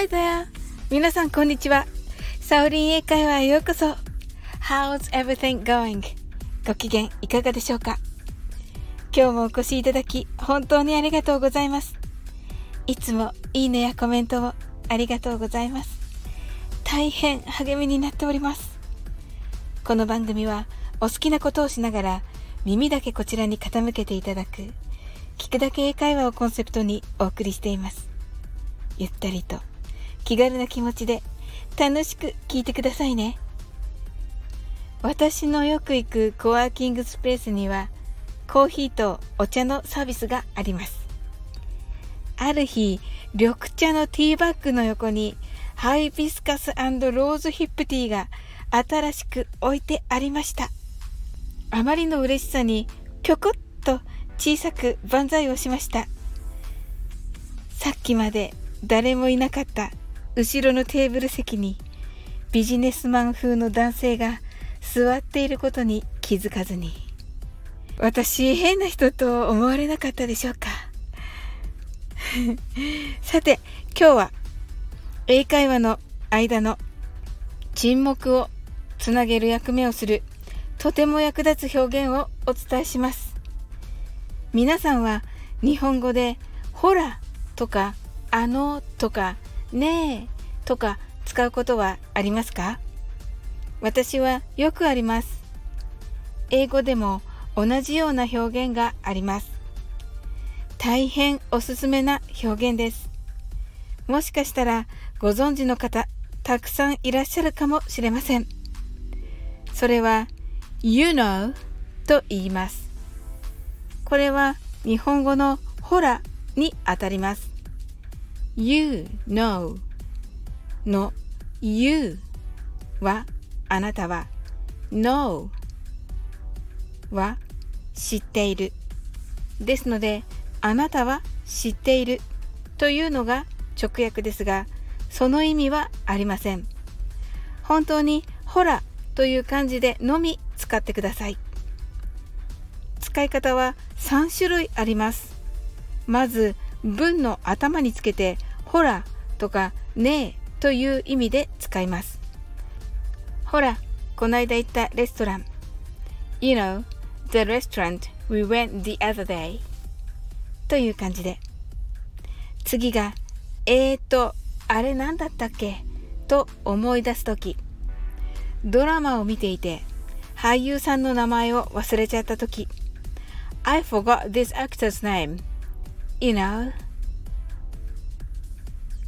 Hi there! 皆さんこんにちは。サオリン英会話へようこそ。How's everything going? ご機嫌いかがでしょうか？今日もお越しいただき本当にありがとうございます。いつもいいねやコメントをありがとうございます。大変励みになっております。この番組はお好きなことをしながら耳だけこちらに傾けていただく聞くだけ英会話をコンセプトにお送りしています。ゆったりと気軽な気持ちで楽しく聞いてくださいね。私のよく行くコワーキングスペースにはコーヒーとお茶のサービスがあります。ある日、緑茶のティーバッグの横にハイビスカスローズヒップティーが新しく置いてありました。あまりの嬉しさにぴょこっと小さく万歳をしました。さっきまで誰もいなかった後ろのテーブル席にビジネスマン風の男性が座っていることに気づかずに私変な人と思われなかったでしょうか？さて今日は英会話の間の沈黙をつなげる役目をするとても役立つ表現をお伝えします。皆さんは日本語で「ほら」とかあのとかねえとか使うことはありますか？私はよくあります。英語でも同じような表現があります。大変おすすめな表現です。もしかしたらご存知の方たくさんいらっしゃるかもしれません。それは You know と言います。これは日本語のほらにあたります。You know の You はあなたは Know は知っている。ですのであなたは知っているというのが直訳ですがその意味はありません。本当にほらという漢字でのみ使ってください。使い方は3種類あります。まず文の頭につけてほらとかねえという意味で使います。ほら、こないだ行ったレストラン。You know, the restaurant we went the other day. という感じで。次が、えーと、あれ何だったっけ？と思い出すとき。ドラマを見ていて、俳優さんの名前を忘れちゃったとき。I forgot this actor's name. You know?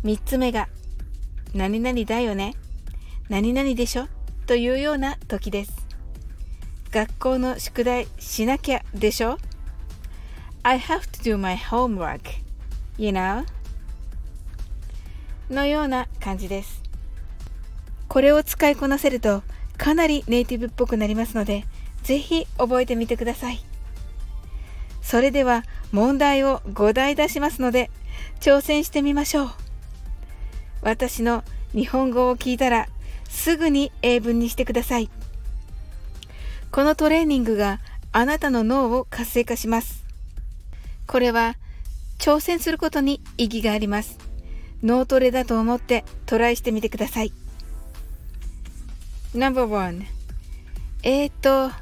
3つ目が何々だよね。何々でしょ？というような時です。学校の宿題しなきゃでしょ？I have to do my homework you know? のような感じです。これを使いこなせるとかなりネイティブっぽくなりますのでぜひ覚えてみてください。それでは問題を5題出しますので挑戦してみましょう。私の日本語を聞いたらすぐに英文にしてください。このトレーニングがあなたの脳を活性化します。これは挑戦することに意義があります。脳トレだと思ってトライしてみてください。No.1 えーと、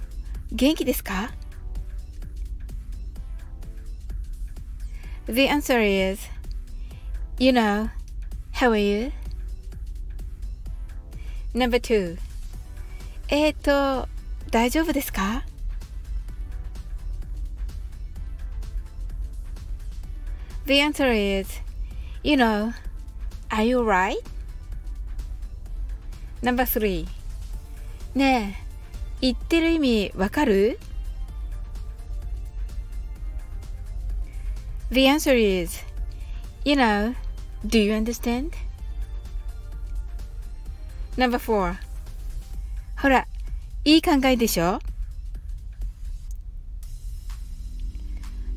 元気ですか ?The answer is, you know, How are you? Number two えっ、ー、と、大丈夫ですか The answer is, you know, are you right? Number three ねえ、言ってる意味わかる The answer is, you know, Do you understand? Number four ほら、いい考えでしょ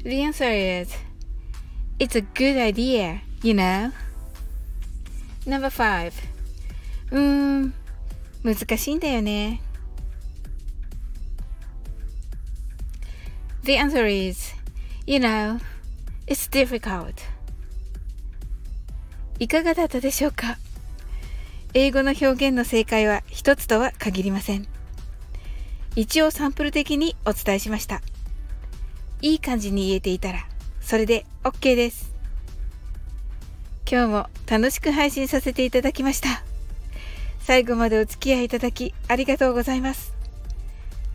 The answer is It's a good idea, you know? Number five うーん、難しいんだよね。The answer is, you know, it's difficult. いかがだったでしょうか？英語の表現の正解は一つとは限りません。一応サンプル的にお伝えしました。いい感じに言えていたら、それで OK です。今日も楽しく配信させていただきました。最後までお付き合いいただきありがとうございます。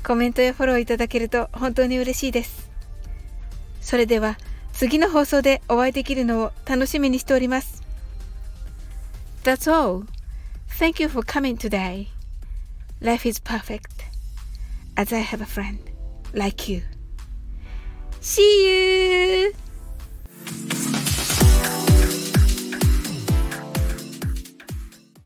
コメントやフォローいただけると本当に嬉しいです。それでは次の放送でお会いできるのを楽しみにしております。That's all. Thank you for coming today. Life is perfect as I have a friend like you. See you!